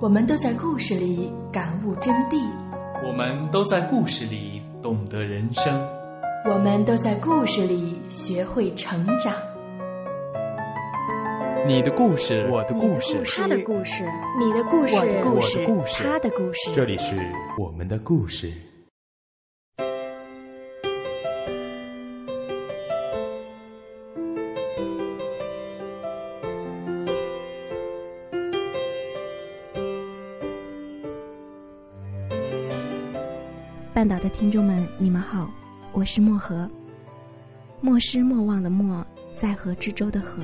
我们都在故事里感悟真谛，我们都在故事里懂得人生，我们都在故事里学会成长。你的故事，我的故事，他的故事，你的故事，我的故事，他的故事。这里是我们的故事。岛的听众们，你们好，我是漠河。莫失莫忘的莫，在河之洲的河。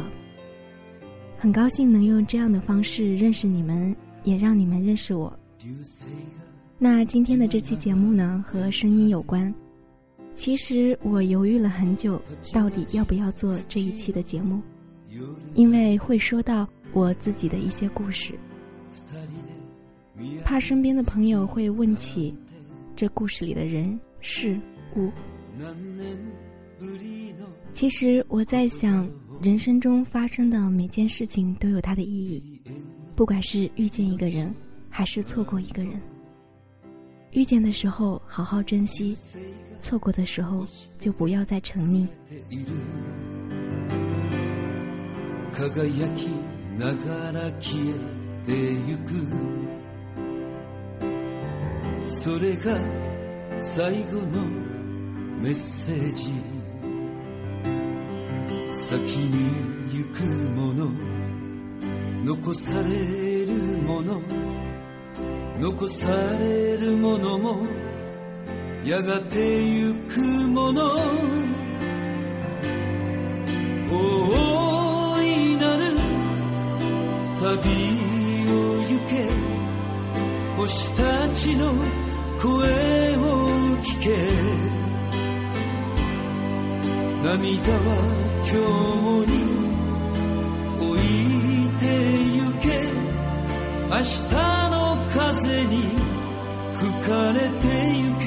很高兴能用这样的方式认识你们，也让你们认识我。那今天的这期节目呢，和声音有关。其实我犹豫了很久，到底要不要做这一期的节目，因为会说到我自己的一些故事，怕身边的朋友会问起。这故事里的人事物，其实我在想，人生中发生的每件事情都有它的意义，不管是遇见一个人，还是错过一个人。遇见的时候好好珍惜，错过的时候就不要再沉溺。それが最後のメッセージ先に行くもの残されるもの残されるものもやがて行くもの。大いなる旅を行け星たちの声を聞け。涙は今日に置いてゆけ。明日の風に吹かれてゆけ。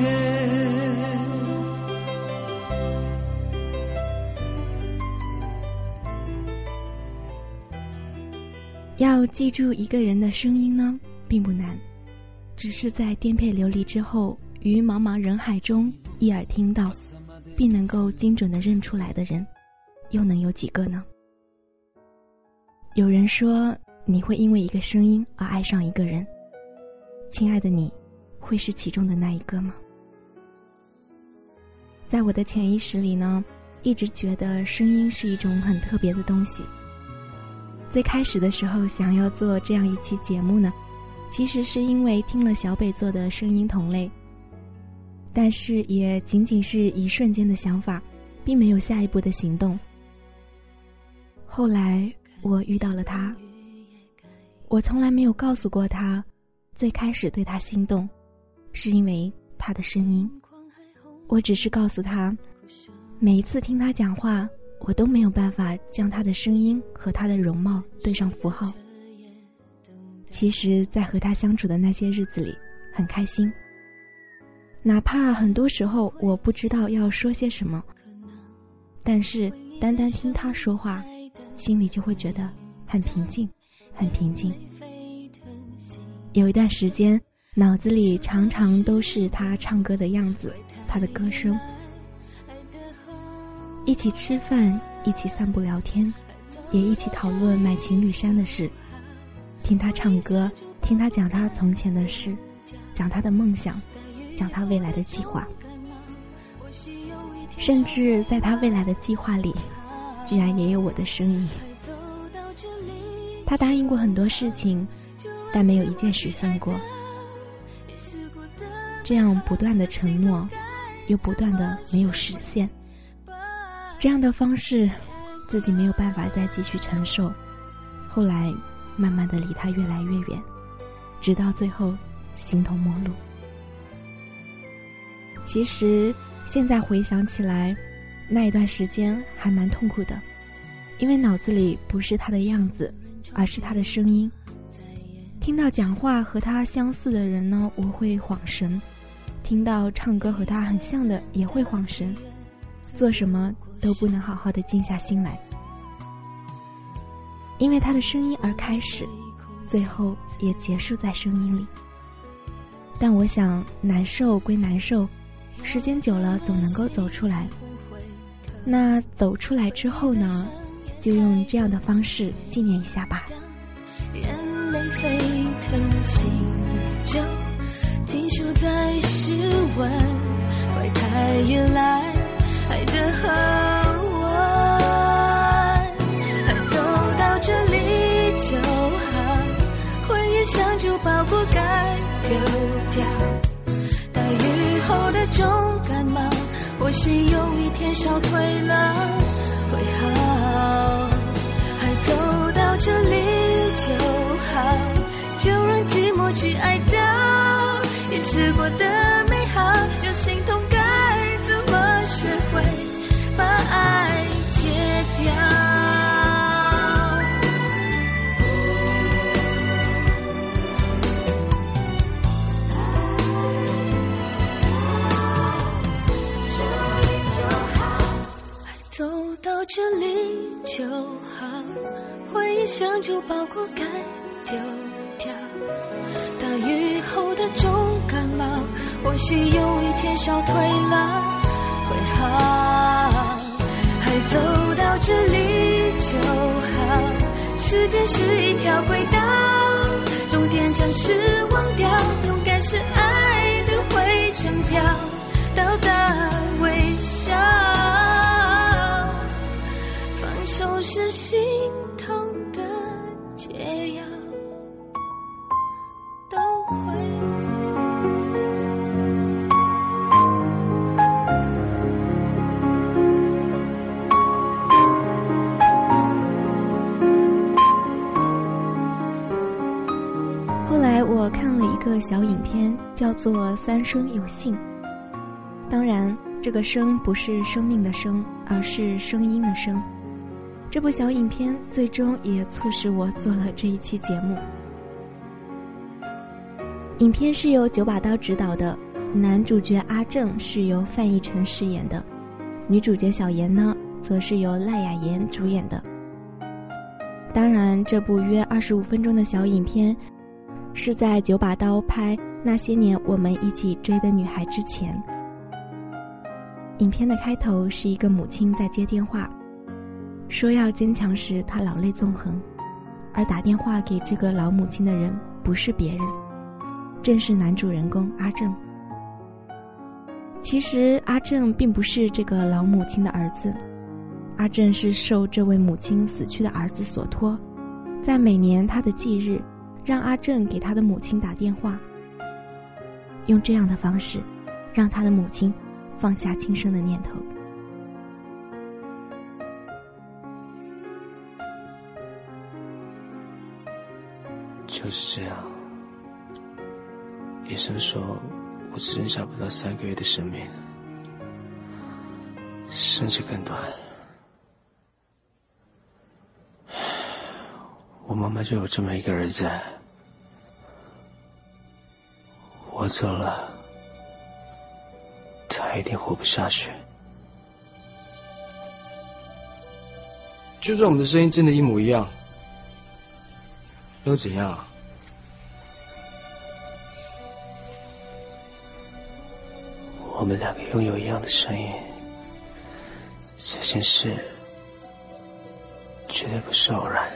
要记住一个人的声音呢，并不难。只是在颠沛流离之后，于茫茫人海中一耳听到，并能够精准的认出来的人，又能有几个呢？有人说，你会因为一个声音而爱上一个人。亲爱的你，会是其中的那一个吗？在我的潜意识里呢，一直觉得声音是一种很特别的东西。最开始的时候，想要做这样一期节目呢。其实是因为听了小北做的声音同类，但是也仅仅是一瞬间的想法，并没有下一步的行动。后来我遇到了他，我从来没有告诉过他，最开始对他心动，是因为他的声音。我只是告诉他，每一次听他讲话，我都没有办法将他的声音和他的容貌对上符号。其实，在和他相处的那些日子里，很开心。哪怕很多时候我不知道要说些什么，但是单单听他说话，心里就会觉得很平静，很平静。有一段时间，脑子里常常都是他唱歌的样子，他的歌声。一起吃饭，一起散步聊天，也一起讨论买情侣衫的事。听他唱歌，听他讲他从前的事，讲他的梦想，讲他未来的计划，甚至在他未来的计划里，居然也有我的身影。他答应过很多事情，但没有一件实现过。这样不断的承诺，又不断的没有实现，这样的方式，自己没有办法再继续承受。后来。慢慢的离他越来越远，直到最后形同陌路。其实现在回想起来，那一段时间还蛮痛苦的，因为脑子里不是他的样子，而是他的声音。听到讲话和他相似的人呢，我会恍神；听到唱歌和他很像的，也会恍神。做什么都不能好好的静下心来。因为他的声音而开始，最后也结束在声音里。但我想，难受归难受，时间久了总能够走出来。那走出来之后呢，就用这样的方式纪念一下吧。眼泪沸腾，心就停驻在室温，怪太依赖爱的河丢掉，大雨后的重感冒，或许有一天烧退了会好，还走到这里。就好，就让寂寞去哀悼，也试过的这里就好。回忆像旧包裹该丢掉，大雨后的重感冒，或许有一天烧退了会好。还走到这里就好，时间是一条轨道，终点站是我小影片叫做《三生有幸》，当然，这个“生”不是生命的“生”，而是声音的“声”。这部小影片最终也促使我做了这一期节目。影片是由九把刀执导的，男主角阿正是由范逸臣饰演的，女主角小妍呢，则是由赖雅妍主演的。当然，这部约二十五分钟的小影片。是在九把刀拍那些年我们一起追的女孩之前。影片的开头是一个母亲在接电话，说要坚强时，她老泪纵横，而打电话给这个老母亲的人不是别人，正是男主人公阿正。其实阿正并不是这个老母亲的儿子，阿正是受这位母亲死去的儿子所托，在每年他的忌日。让阿正给他的母亲打电话，用这样的方式，让他的母亲放下轻生的念头。就是这样，医生说我只剩下不到三个月的生命，甚至更短。我妈妈就有这么一个儿子。我走了，他一定活不下去。就算我们的声音真的一模一样，又怎样？我们两个拥有一样的声音，这件事绝对不是偶然。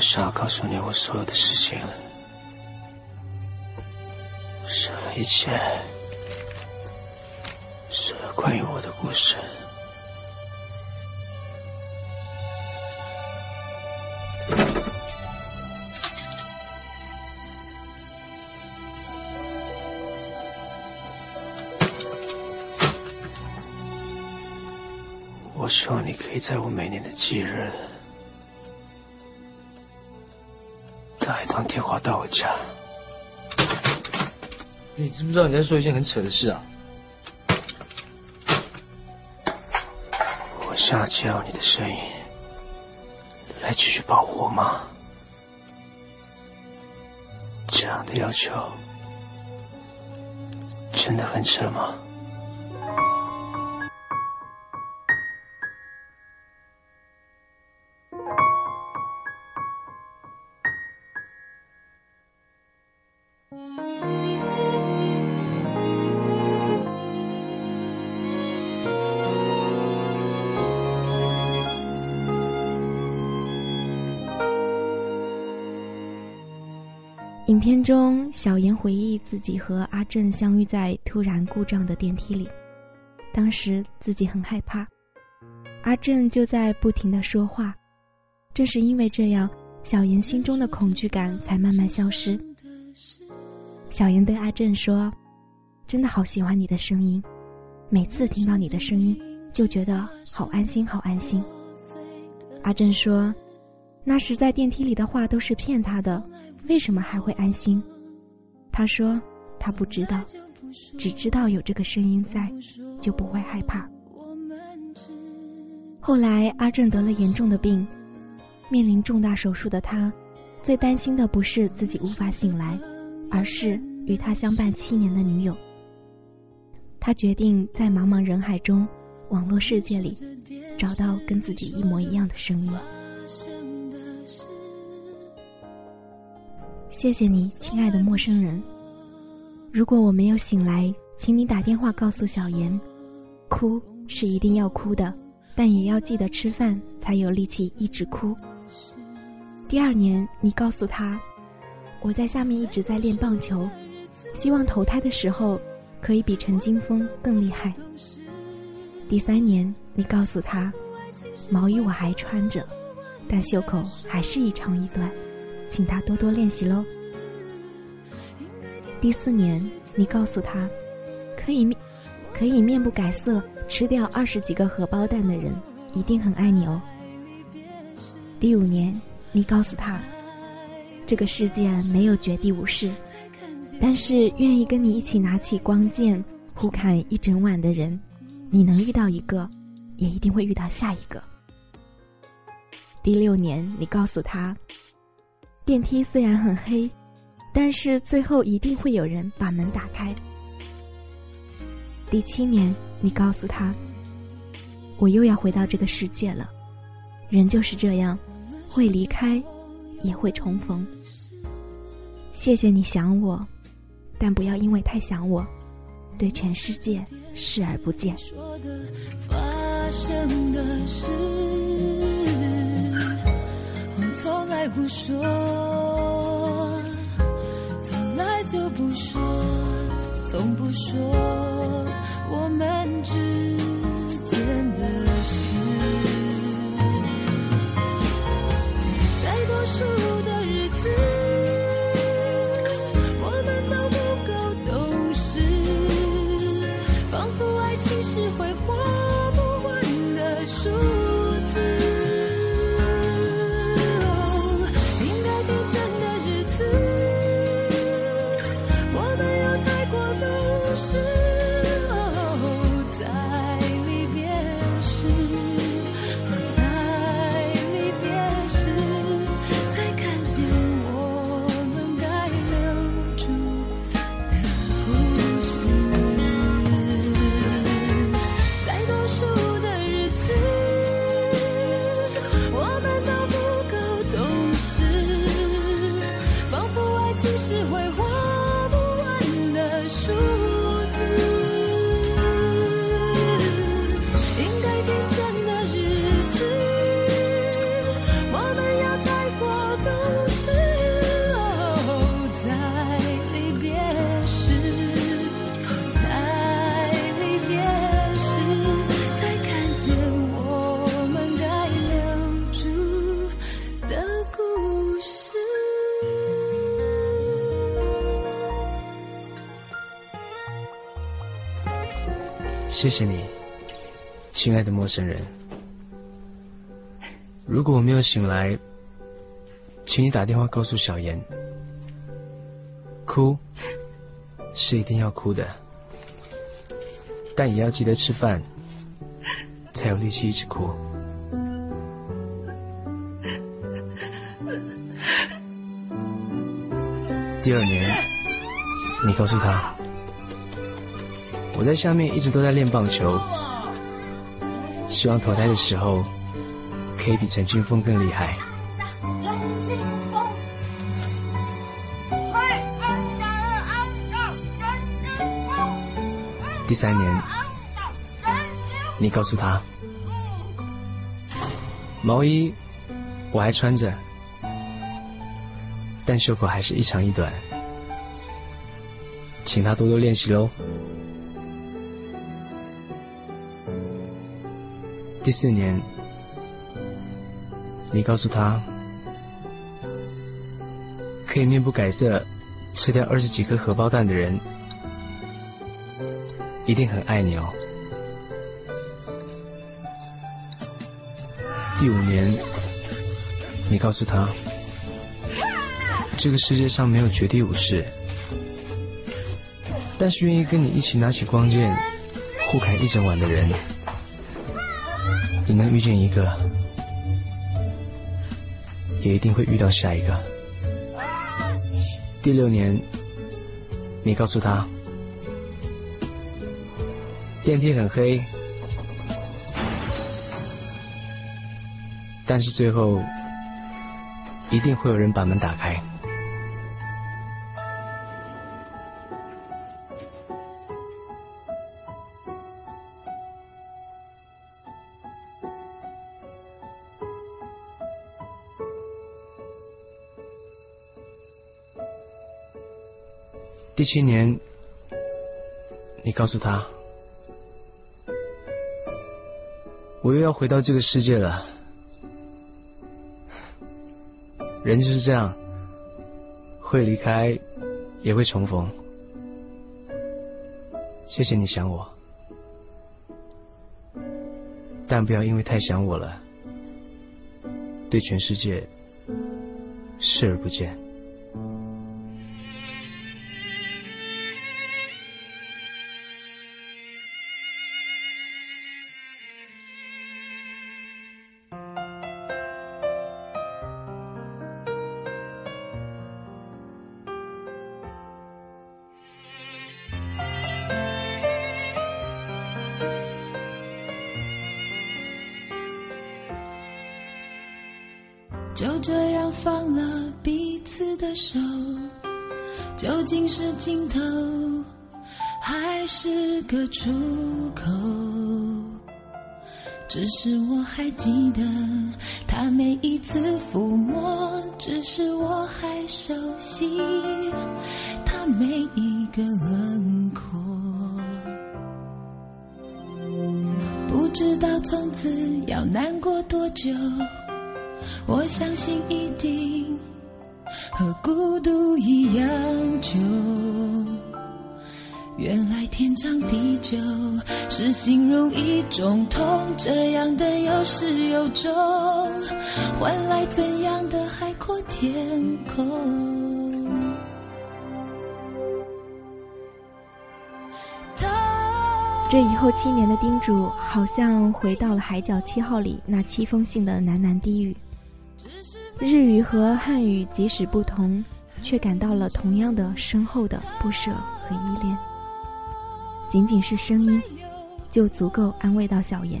想要告诉你我所有的事情，所有一切，所有关于我的故事。我希望你可以在我每年的忌日。打一通电话到我家。你知不知道你在说一件很扯的事啊？我想要你的声音来继续保护我妈，这样的要求真的很扯吗？影片中，小妍回忆自己和阿正相遇在突然故障的电梯里，当时自己很害怕，阿正就在不停的说话，正是因为这样，小妍心中的恐惧感才慢慢消失。小妍对阿正说：“真的好喜欢你的声音，每次听到你的声音，就觉得好安心，好安心。”阿正说：“那时在电梯里的话都是骗他的。”为什么还会安心？他说：“他不知道，只知道有这个声音在，就不会害怕。”后来阿正得了严重的病，面临重大手术的他，最担心的不是自己无法醒来，而是与他相伴七年的女友。他决定在茫茫人海中，网络世界里，找到跟自己一模一样的声音。谢谢你，亲爱的陌生人。如果我没有醒来，请你打电话告诉小妍，哭是一定要哭的，但也要记得吃饭，才有力气一直哭。第二年，你告诉他，我在下面一直在练棒球，希望投胎的时候可以比陈金峰更厉害。第三年，你告诉他，毛衣我还穿着，但袖口还是一长一短。请他多多练习喽。第四年，你告诉他，可以面可以面不改色吃掉二十几个荷包蛋的人，一定很爱你哦。第五年，你告诉他，这个世界没有绝地武士，但是愿意跟你一起拿起光剑互砍一整晚的人，你能遇到一个，也一定会遇到下一个。第六年，你告诉他。电梯虽然很黑，但是最后一定会有人把门打开。第七年，你告诉他：“我又要回到这个世界了。”人就是这样，会离开，也会重逢。谢谢你想我，但不要因为太想我，对全世界视而不见。发生的事。来不说，从来就不说，从不说我们之间谢谢你，亲爱的陌生人。如果我没有醒来，请你打电话告诉小妍，哭是一定要哭的，但也要记得吃饭，才有力气一直哭。第二年，你告诉他。我在下面一直都在练棒球，希望投胎的时候可以比陈俊峰更厉害。第三年，你告诉他，毛衣我还穿着，但袖口还是一长一短，请他多多练习喽。第四年，你告诉他，可以面不改色吃掉二十几颗荷包蛋的人，一定很爱你哦。第五年，你告诉他，这个世界上没有绝地武士，但是愿意跟你一起拿起光剑互砍一整晚的人，你能遇见一个，也一定会遇到下一个。第六年，你告诉他，电梯很黑。但是最后，一定会有人把门打开。第七年，你告诉他，我又要回到这个世界了。人就是这样，会离开，也会重逢。谢谢你想我，但不要因为太想我了，对全世界视而不见。就这样放了彼此的手，究竟是尽头，还是个出口？只是我还记得他每一次抚摸，只是我还熟悉他每一个轮廓。不知道从此要难过多久。我相信一定和孤独一样久。原来天长地久是形容一种痛，这样的有始有终，换来怎样的海阔天空？这以后七年的叮嘱，好像回到了《海角七号》里那七封信的喃喃低语。日语和汉语即使不同，却感到了同样的深厚的不舍和依恋。仅仅是声音，就足够安慰到小妍。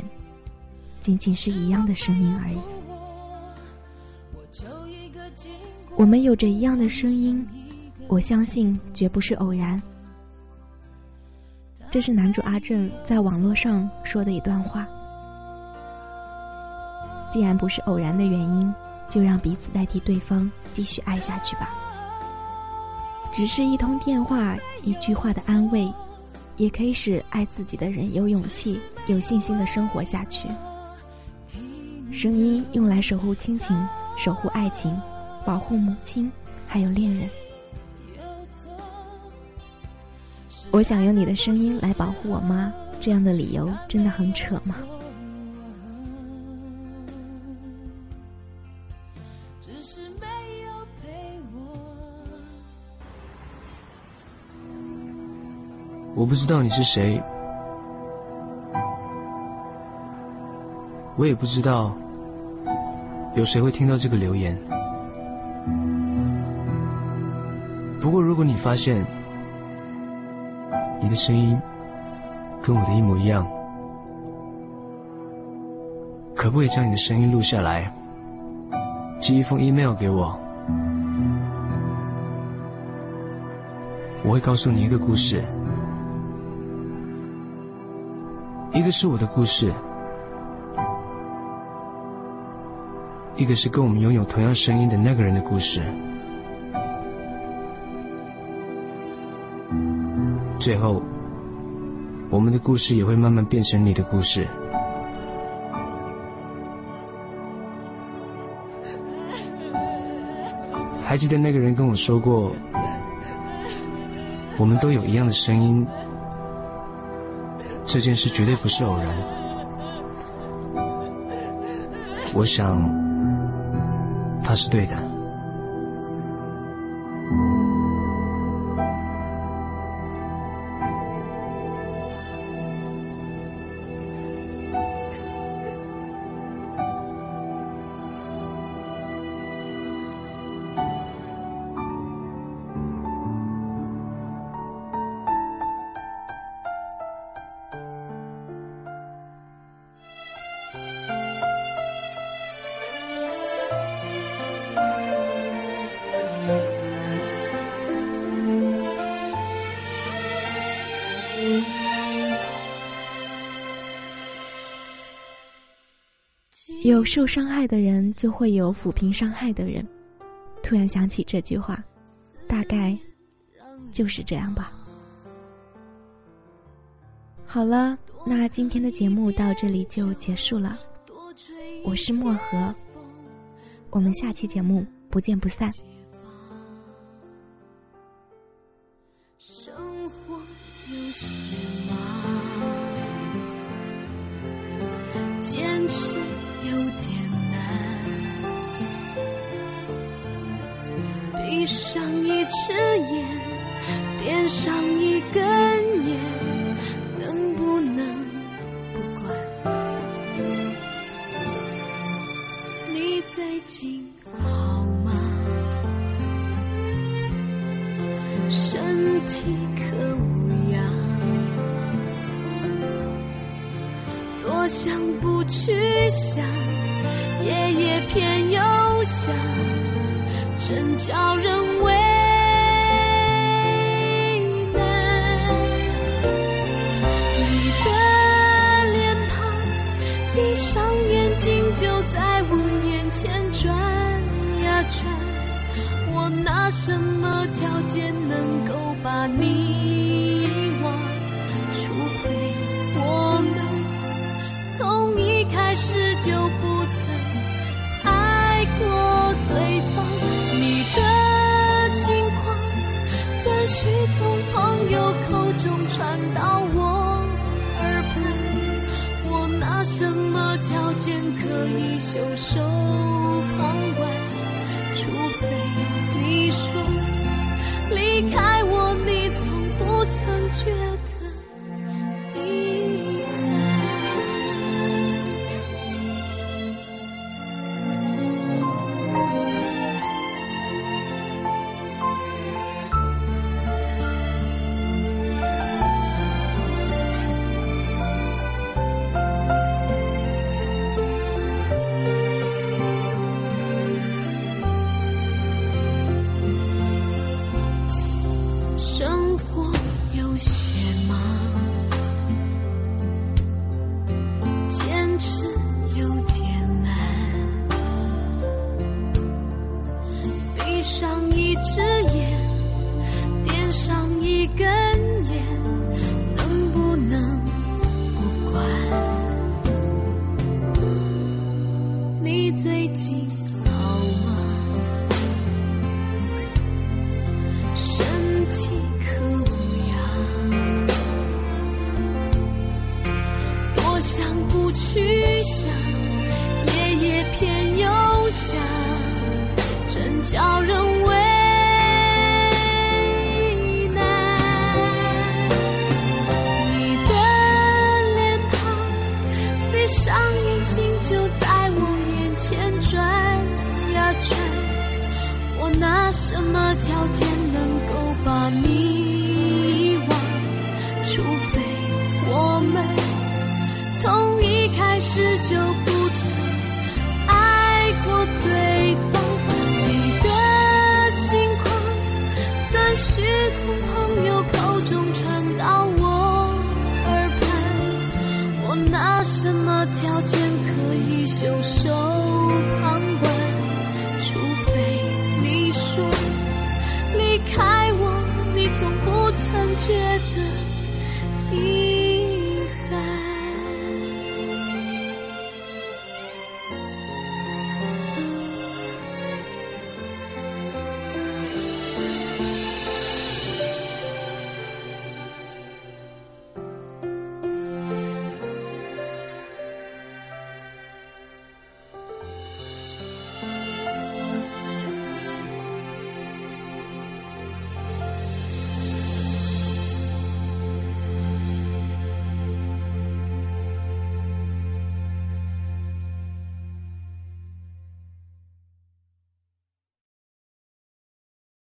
仅仅是一样的声音而已。我们有着一样的声音，我相信绝不是偶然。这是男主阿正在网络上说的一段话。既然不是偶然的原因。就让彼此代替对方继续爱下去吧。只是一通电话、一句话的安慰，也可以使爱自己的人有勇气、有信心的生活下去。声音用来守护亲情、守护爱情、保护母亲，还有恋人。我想用你的声音来保护我妈，这样的理由真的很扯吗？我不知道你是谁，我也不知道有谁会听到这个留言。不过，如果你发现你的声音跟我的一模一样，可不可以将你的声音录下来，寄一封 email 给我。我会告诉你一个故事。一个是我的故事。一个是跟我们拥有同样声音的那个人的故事。最后我们的故事也会慢慢变成你的故事。还记得那个人跟我说过，我们都有一样的声音，这件事绝对不是偶然。我想，他是对的。有受伤害的人，就会有抚平伤害的人。突然想起这句话，大概就是这样吧。好了，那今天的节目到这里就结束了。我是漠河，我们下期节目不见不散。点难，闭上一只眼，点上一根烟，什么条件能够把你遗忘？除非我们从一开始就不曾爱过对方。你的近况断续从朋友口中传到我耳畔，我拿什么条件可以袖手旁观？除非觉不去想，夜夜偏又想，真叫人为难。你的脸庞，闭上眼睛就在我面前转呀转。我拿什么条件能够把你是就不曾爱过对方。你的近况断续从朋友口中传到我耳畔，我拿什么条件可以袖手旁观？除非你说离开我，你从不曾觉得。